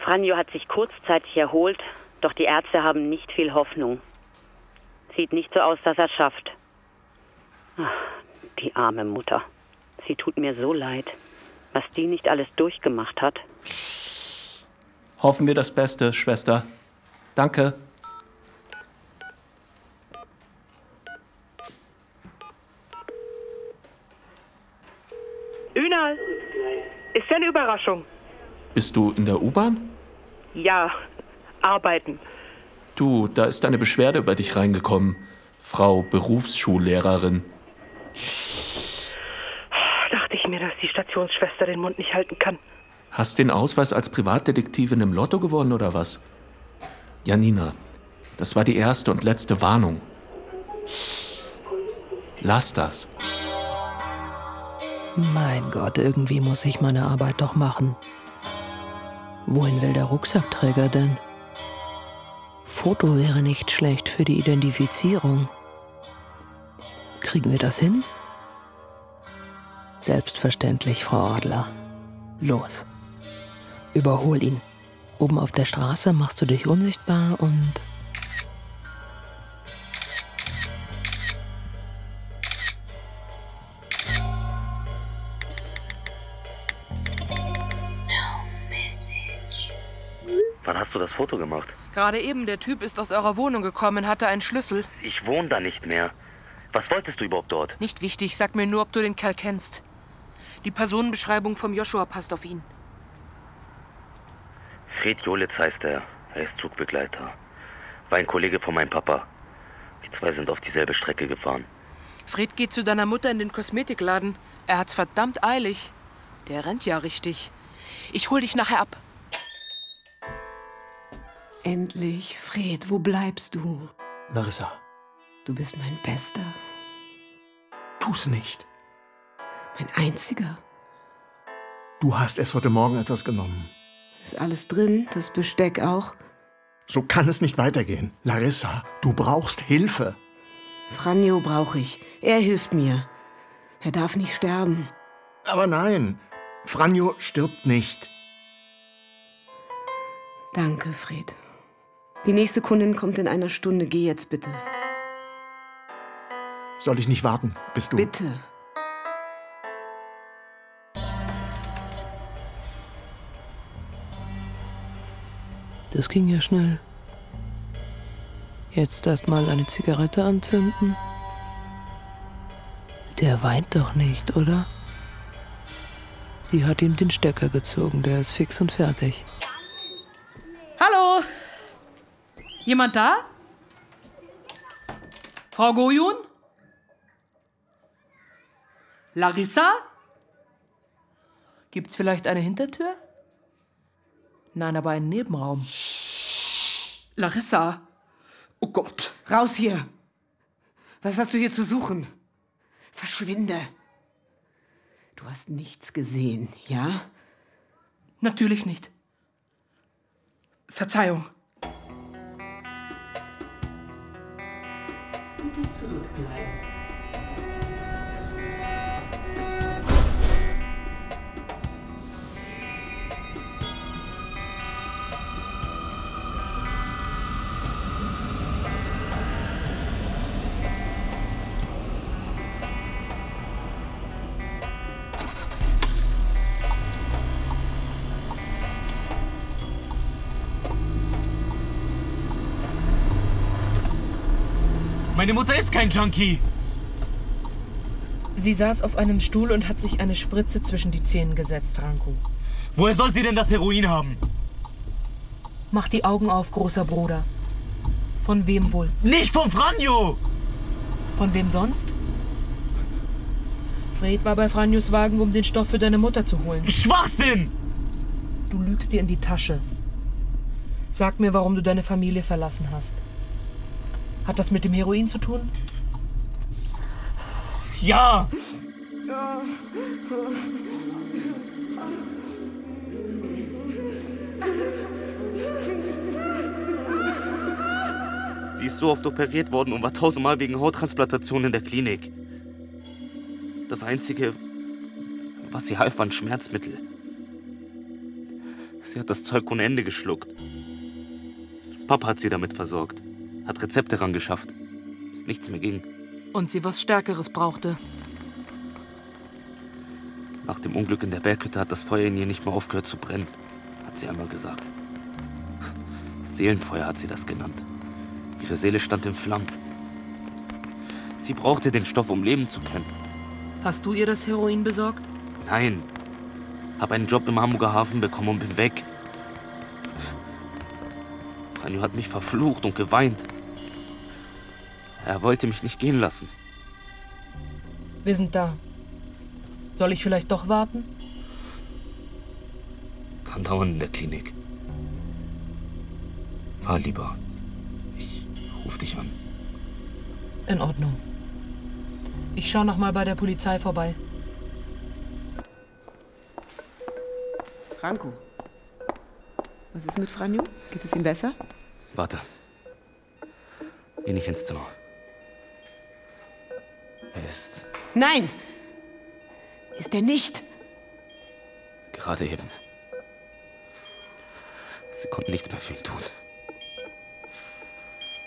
Franjo hat sich kurzzeitig erholt, doch die Ärzte haben nicht viel Hoffnung. Sieht nicht so aus, dass er schafft. Ach, die arme Mutter. Sie tut mir so leid, was die nicht alles durchgemacht hat. Hoffen wir das Beste, Schwester. Danke. Ünal, ist ja eine Überraschung. Bist du in der U-Bahn? Ja, arbeiten. Du, da ist eine Beschwerde über dich reingekommen. Frau Berufsschullehrerin. Ich mir, dass die Stationsschwester den Mund nicht halten kann. Hast den Ausweis als Privatdetektivin im Lotto gewonnen oder was? Janina, das war die erste und letzte Warnung. Lass das. Mein Gott, irgendwie muss ich meine Arbeit doch machen. Wohin will der Rucksackträger denn? Foto wäre nicht schlecht für die Identifizierung. Kriegen wir das hin? Selbstverständlich, Frau Adler. Los. Überhol ihn. Oben auf der Straße machst du dich unsichtbar und Wann hast hast du das Foto gemacht? Gerade eben, der Typ ist aus eurer Wohnung gekommen, hatte einen Schlüssel. Ich wohne da nicht mehr. Was wolltest du überhaupt dort? Nicht wichtig, sag mir nur, ob du den Kerl kennst. Die Personenbeschreibung vom Joshua passt auf ihn. Fred Jolitz heißt er. Er ist Zugbegleiter. War ein Kollege von meinem Papa. Die zwei sind auf dieselbe Strecke gefahren. Fred geht zu deiner Mutter in den Kosmetikladen. Er hat's verdammt eilig. Der rennt ja richtig. Ich hol dich nachher ab. Endlich, Fred, wo bleibst du? Larissa, Du bist mein Bester, tu's nicht. Mein Einziger. Du hast erst heute Morgen etwas genommen. Ist alles drin, das Besteck auch? So kann es nicht weitergehen. Larissa, du brauchst Hilfe. Franjo brauche ich. Er hilft mir. Er darf nicht sterben. Aber nein, Franjo stirbt nicht. Danke, Fred. Die nächste Kundin kommt in einer Stunde. Geh jetzt bitte. Soll ich nicht warten, bis du... Bitte. Das ging ja schnell. Jetzt erst mal eine Zigarette anzünden. Der weint doch nicht, oder? Die hat ihm den Stecker gezogen, der ist fix und fertig. Hallo? Jemand da? Frau Gojun? Larissa? Gibt's vielleicht eine Hintertür? Nein, aber einen Nebenraum. Larissa? Oh Gott. Raus hier! Was hast du hier zu suchen? Verschwinde! Du hast nichts gesehen, ja? Natürlich nicht. Verzeihung. Meine Mutter ist kein Junkie. Sie saß auf einem Stuhl und hat sich eine Spritze zwischen die Zähne gesetzt, Ranko. Woher soll sie denn das Heroin haben? Mach die Augen auf, großer Bruder. Von wem wohl? Nicht von Franjo! Von wem sonst? Fred war bei Franjos Wagen, um den Stoff für deine Mutter zu holen. Schwachsinn! Du lügst dir in die Tasche. Sag mir, warum du deine Familie verlassen hast. Hat das mit dem Heroin zu tun? Ja! Sie ist so oft operiert worden und war tausendmal wegen Hauttransplantation in der Klinik. Das Einzige, was sie half, waren Schmerzmittel. Sie hat das Zeug ohne Ende geschluckt. Papa hat sie damit versorgt, hat Rezepte ran geschafft, bis nichts mehr ging. Und sie was Stärkeres brauchte. Nach dem Unglück in der Berghütte hat das Feuer in ihr nicht mehr aufgehört zu brennen, hat sie einmal gesagt. Seelenfeuer hat sie das genannt. Ihre Seele stand in Flammen. Sie brauchte den Stoff, um leben zu können. Hast du ihr das Heroin besorgt? Nein. Hab einen Job im Hamburger Hafen bekommen und bin weg. Franjo hat mich verflucht und geweint. Er wollte mich nicht gehen lassen. Wir sind da. Soll ich vielleicht doch warten? Kann dauern in der Klinik. Fahr lieber. Ich ruf dich an. In Ordnung. Ich schau noch mal bei der Polizei vorbei. Ranko. Was ist mit Franjo? Geht es ihm besser? Warte. Geh nicht ins Zimmer. Ist Nein! Ist er nicht? gerade eben. Sie konnten nichts mehr für ihn tun.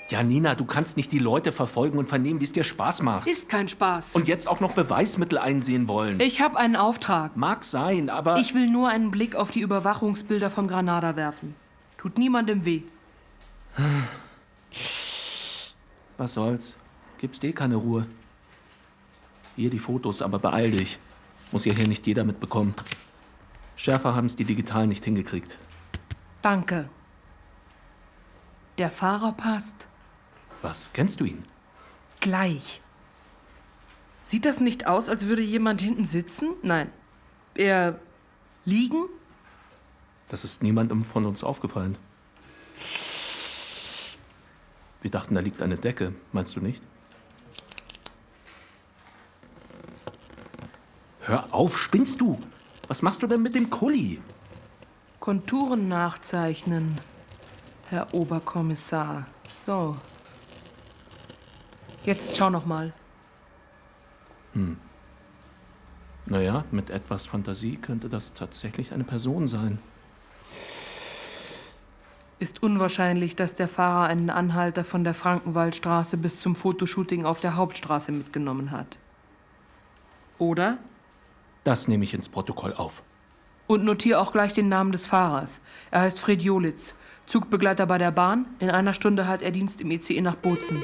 Janina, du kannst nicht die Leute verfolgen und vernehmen, wie es dir Spaß macht. Ist kein Spaß. Und jetzt auch noch Beweismittel einsehen wollen. Ich habe einen Auftrag. Mag sein, aber. Ich will nur einen Blick auf die Überwachungsbilder vom Granada werfen. Tut niemandem weh. Was soll's? Gibst eh keine Ruhe. Hier die Fotos, aber beeil dich. Muss ja hier nicht jeder mitbekommen. Schärfer haben's die digital nicht hingekriegt. Danke. Der Fahrer passt. Was, kennst du ihn? Gleich. Sieht das nicht aus, als würde jemand hinten sitzen? Nein. Er liegen? Das ist niemandem von uns aufgefallen. Wir dachten, da liegt eine Decke. Meinst du nicht? Hör auf, spinnst du? Was machst du denn mit dem Kuli? Konturen nachzeichnen, Herr Oberkommissar. So. Jetzt schau noch mal. Hm. Naja, mit etwas Fantasie könnte das tatsächlich eine Person sein. Ist unwahrscheinlich, dass der Fahrer einen Anhalter von der Frankenwaldstraße bis zum Fotoshooting auf der Hauptstraße mitgenommen hat. Oder? Das nehme ich ins Protokoll auf. Und notiere auch gleich den Namen des Fahrers. Er heißt Fred Jolitz, Zugbegleiter bei der Bahn. In einer Stunde hat er Dienst im ICE nach Bozen.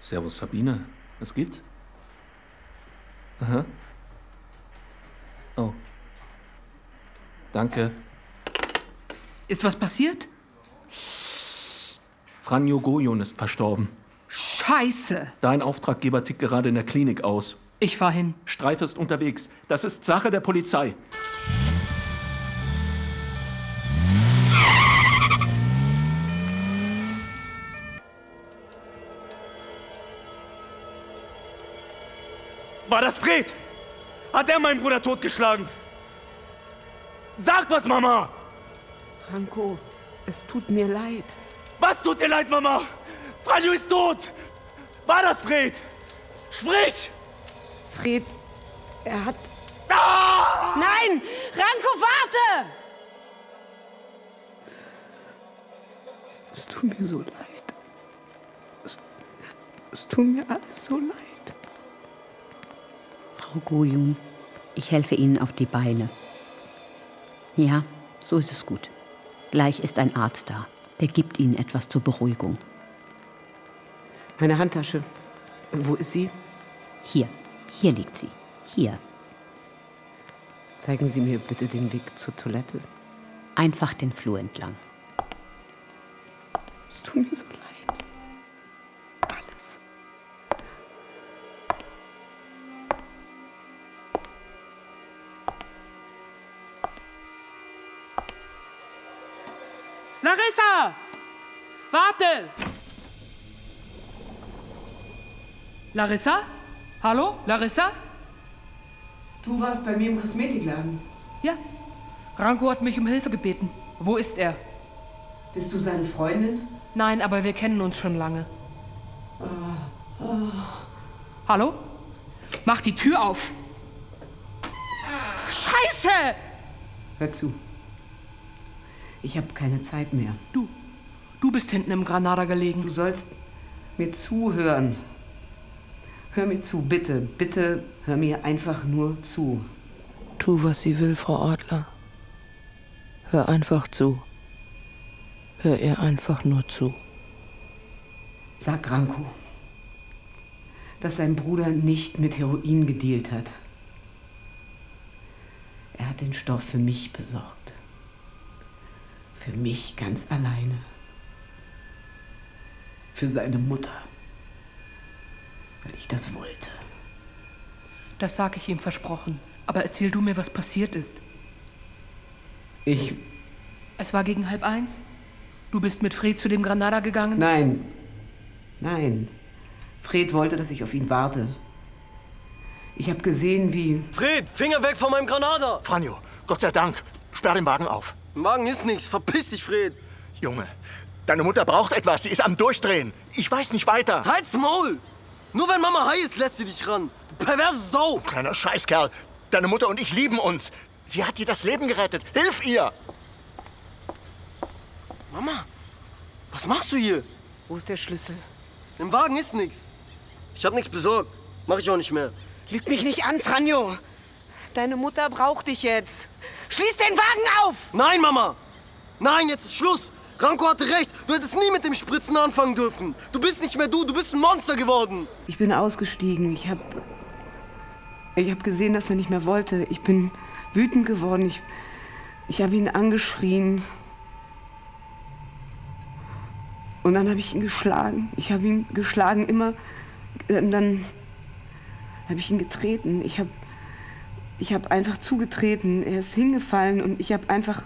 Servus Sabine, was gibt's? Aha. Oh. Danke. Ist was passiert? Franjo Gojon ist verstorben. Scheiße! Dein Auftraggeber tickt gerade in der Klinik aus. Ich fahr hin. Streif ist unterwegs. Das ist Sache der Polizei. War das Fred? Hat er meinen Bruder totgeschlagen? Sag was, Mama! Ranko, es tut mir leid. Was tut dir leid, Mama? Franjo ist tot! War das Fred? Sprich! Fred, er hat. Ah! Nein! Ranko, warte! Es tut mir so leid. Es, es tut mir alles so leid. Frau Gojun, ich helfe Ihnen auf die Beine. Ja, so ist es gut. Gleich ist ein Arzt da. Der gibt Ihnen etwas zur Beruhigung. Meine Handtasche. Wo ist sie? Hier, hier liegt sie. Hier. Zeigen Sie mir bitte den Weg zur Toilette. Einfach den Flur entlang. Es tut mir so leid. Alles. Larissa! Warte! Larissa? Hallo? Larissa? Du warst bei mir im Kosmetikladen. Ja. Ranko hat mich um Hilfe gebeten. Wo ist er? Bist du seine Freundin? Nein, aber wir kennen uns schon lange. Ah, ah. Hallo? Mach die Tür auf! Scheiße! Hör zu. Ich habe keine Zeit mehr. Du, du bist hinten im Granada gelegen. Du sollst mir zuhören. Hör mir zu, bitte, bitte hör mir einfach nur zu. Tu, was sie will, Frau Adler. Hör einfach zu. Hör ihr einfach nur zu. Sag Ranko, dass sein Bruder nicht mit Heroin gedealt hat. Er hat den Stoff für mich besorgt. Für mich ganz alleine. Für seine Mutter. Weil ich das wollte. Das sag ich ihm versprochen. Aber erzähl du mir, was passiert ist. Ich. Es war gegen halb eins? Du bist mit Fred zu dem Granada gegangen? Nein. Nein. Fred wollte, dass ich auf ihn warte. Ich habe gesehen, wie. Fred, Finger weg von meinem Granada! Franjo, Gott sei Dank. Sperr den Wagen auf. Im Wagen ist nichts. Verpiss dich, Fred. Junge, deine Mutter braucht etwas. Sie ist am Durchdrehen. Ich weiß nicht weiter. Halt's Maul! Nur wenn Mama high ist, lässt sie dich ran. Du perverse Sau! Kleiner Scheißkerl. Deine Mutter und ich lieben uns. Sie hat dir das Leben gerettet. Hilf ihr! Mama, was machst du hier? Wo ist der Schlüssel? Im Wagen ist nichts. Ich hab nichts besorgt. Mach ich auch nicht mehr. Lüg mich nicht an, Franjo. Deine Mutter braucht dich jetzt. Schließ den Wagen auf! Nein, Mama! Nein, jetzt ist Schluss! Ranko hatte recht. Du hättest nie mit dem Spritzen anfangen dürfen. Du bist nicht mehr du, du bist ein Monster geworden. Ich bin ausgestiegen. Ich habe ich hab gesehen, dass er nicht mehr wollte. Ich bin wütend geworden. Ich, ich habe ihn angeschrien. Und dann habe ich ihn geschlagen. Ich habe ihn geschlagen immer. Und dann habe ich ihn getreten. Ich habe ich hab einfach zugetreten. Er ist hingefallen und ich habe einfach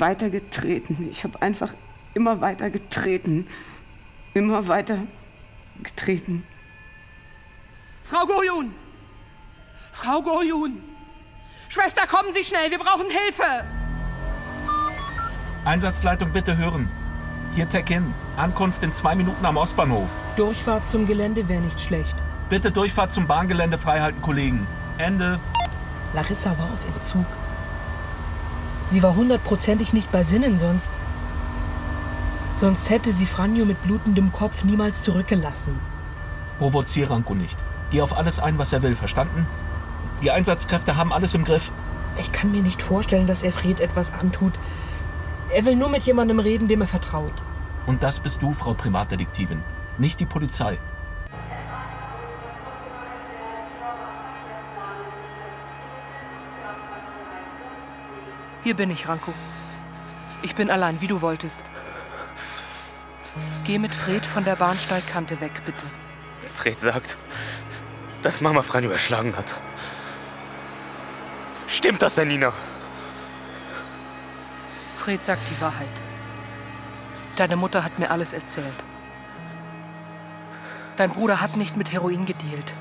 weiter getreten. Ich habe einfach immer weiter getreten. Immer weiter getreten. Frau Gojun! Frau Gojun! Schwester, kommen Sie schnell, wir brauchen Hilfe! Einsatzleitung bitte hören. Hier Tech-In. Ankunft in zwei Minuten am Ostbahnhof. Durchfahrt zum Gelände wäre nicht schlecht. Bitte Durchfahrt zum Bahngelände freihalten, Kollegen. Ende. Larissa war auf Entzug. Sie war hundertprozentig nicht bei Sinnen, sonst. Sonst hätte sie Franjo mit blutendem Kopf niemals zurückgelassen. Provoziere Ranko nicht. Geh auf alles ein, was er will, verstanden? Die Einsatzkräfte haben alles im Griff. Ich kann mir nicht vorstellen, dass er Fred etwas antut. Er will nur mit jemandem reden, dem er vertraut. Und das bist du, Frau Privatdetektivin, nicht die Polizei. Hier bin ich, Ranko. Ich bin allein, wie du wolltest. Geh mit Fred von der Bahnsteigkante weg, bitte. Fred sagt, dass Mama Franjo erschlagen hat. Stimmt das denn, Nina? Fred sagt die Wahrheit. Deine Mutter hat mir alles erzählt. Dein Bruder hat nicht mit Heroin gedealt.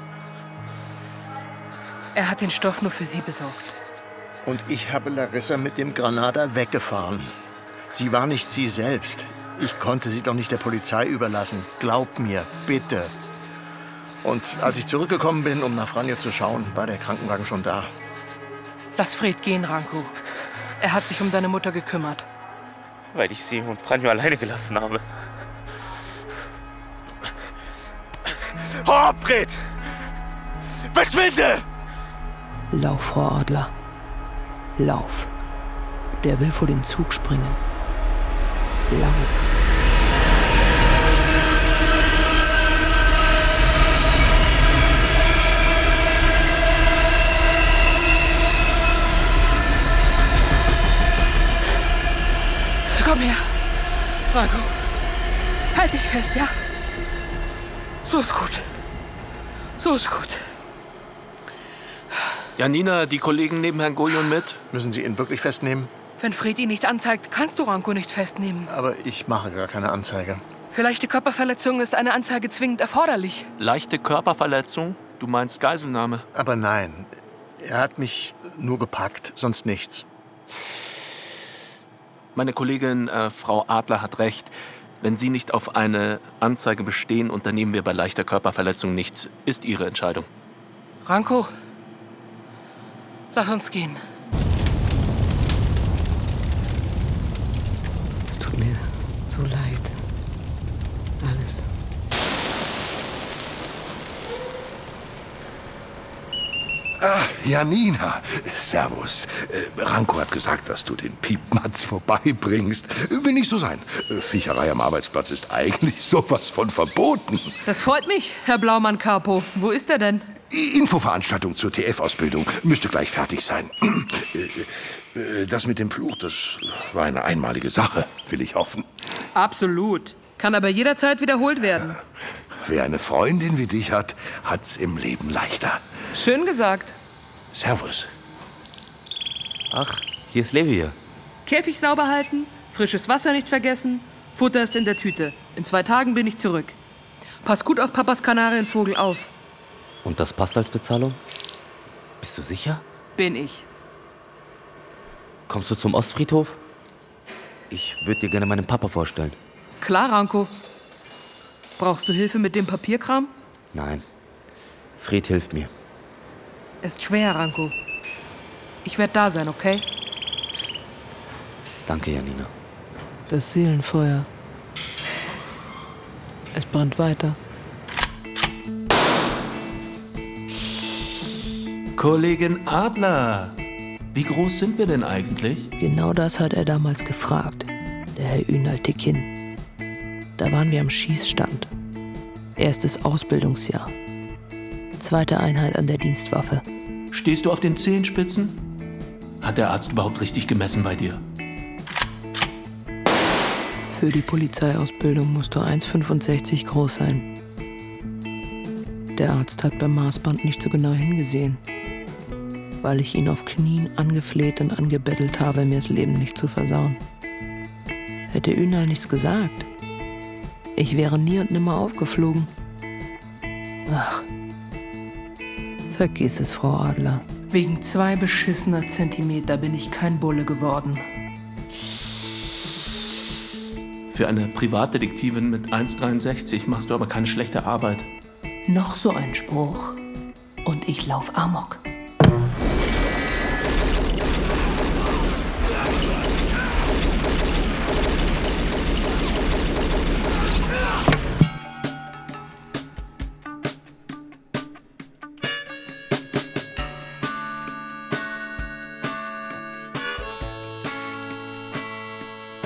Er hat den Stoff nur für sie besorgt. Und ich habe Larissa mit dem Granada weggefahren. Sie war nicht sie selbst. Ich konnte sie doch nicht der Polizei überlassen. Glaub mir, bitte. Und als ich zurückgekommen bin, um nach Franjo zu schauen, war der Krankenwagen schon da. Lass Fred gehen, Ranko. Er hat sich um deine Mutter gekümmert. Weil ich sie und Franjo alleine gelassen habe. Hau ab, Fred! Verschwinde! Lauf, Frau Adler. Lauf. Der will vor den Zug springen. Lauf. Komm her. Ranko. Halt dich fest, ja? So ist gut. So ist gut. Janina, die Kollegen nehmen Herrn Gojon mit. Müssen Sie ihn wirklich festnehmen? Wenn Fred ihn nicht anzeigt, kannst du Ranko nicht festnehmen. Aber ich mache gar keine Anzeige. Für leichte Körperverletzung ist eine Anzeige zwingend erforderlich. Leichte Körperverletzung? Du meinst Geiselnahme? Aber nein. Er hat mich nur gepackt, sonst nichts. Meine Kollegin äh, Frau Adler hat recht. Wenn Sie nicht auf eine Anzeige bestehen, unternehmen wir bei leichter Körperverletzung nichts. Ist Ihre Entscheidung. Ranko, lass uns gehen. Es tut mir so leid. Alles. Ah, Janina, Servus. Äh, Ranko hat gesagt, dass du den Piepmatz vorbeibringst. Will nicht so sein. Äh, Viecherei am Arbeitsplatz ist eigentlich sowas von verboten. Das freut mich, Herr Blaumann Capo. Wo ist er denn? Infoveranstaltung zur TF-Ausbildung müsste gleich fertig sein. Äh, Das mit dem Fluch, das war eine einmalige Sache, will ich hoffen. Absolut. Kann aber jederzeit wiederholt werden. Wer eine Freundin wie dich hat, hat's im Leben leichter. Schön gesagt. Servus. Ach, hier ist Levi. Käfig sauber halten, frisches Wasser nicht vergessen, Futter ist in der Tüte. In zwei Tagen bin ich zurück. Pass gut auf Papas Kanarienvogel auf. Und das passt als Bezahlung? Bist du sicher? Bin ich. Kommst du zum Ostfriedhof? Ich würde dir gerne meinen Papa vorstellen. Klar, Ranko. Brauchst du Hilfe mit dem Papierkram? Nein. Fred hilft mir. Ist schwer, Ranko. Ich werde da sein, okay? Danke, Janina. Das Seelenfeuer. Es brennt weiter. Kollegin Adler, Wie groß sind wir denn eigentlich? Genau das hat er damals gefragt, der Herr Ünal Tekin. Da waren wir am Schießstand. Erstes Ausbildungsjahr. Zweite Einheit an der Dienstwaffe. Stehst du auf den Zehenspitzen? Hat der Arzt überhaupt richtig gemessen bei dir? Für die Polizeiausbildung musst du 1,65 groß sein. Der Arzt hat beim Maßband nicht so genau hingesehen, weil ich ihn auf Knien angefleht und angebettelt habe, mir das Leben nicht zu versauen. Hätte Ünal nichts gesagt, ich wäre nie und nimmer aufgeflogen. Ach, vergiss es, Frau Adler. Wegen zwei beschissener Zentimeter bin ich kein Bulle geworden. Für eine Privatdetektivin mit 1,63 machst du aber keine schlechte Arbeit. Noch so ein Spruch. Und ich lauf Amok.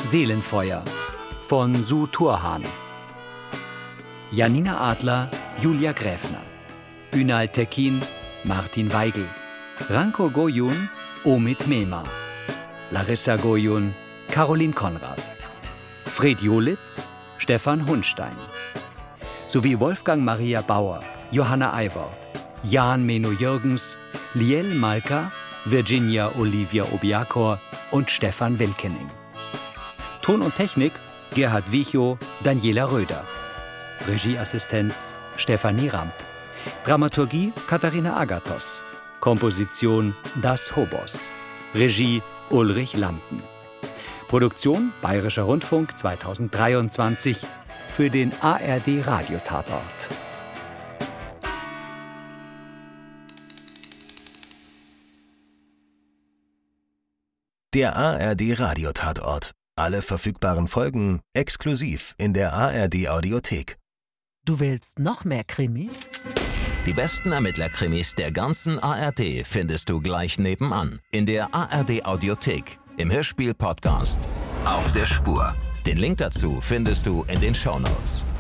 Seelenfeuer von Su Turhan. Janina Adler, Julia Gräfner. Ünal Tekin, Martin Weigel. Ranko Goyun, Omid Mehmer. Larissa Goyun, Caroline Konrad. Fred Jolitz, Stefan Hunstein. Sowie Wolfgang Maria Bauer, Johanna Eiwort, Jan Meno Jürgens, Liel Malka, Virginia Olivia Obiakor und Stefan Wilkening. Ton und Technik Gerhard Wichow, Daniela Röder. Regieassistenz Stefanie Ramp. Dramaturgie Katharina Agathos. Komposition Das Hobos. Regie Ulrich Lampen. Produktion Bayerischer Rundfunk 2023 für den ARD Radiotatort. Der ARD Radiotatort. Alle verfügbaren Folgen exklusiv in der ARD Audiothek. Du willst noch mehr Krimis? Die besten Ermittlerkrimis der ganzen ARD findest du gleich nebenan in der ARD Audiothek im Hörspiel Podcast Auf der Spur. Den Link dazu findest du in den Shownotes. Notes.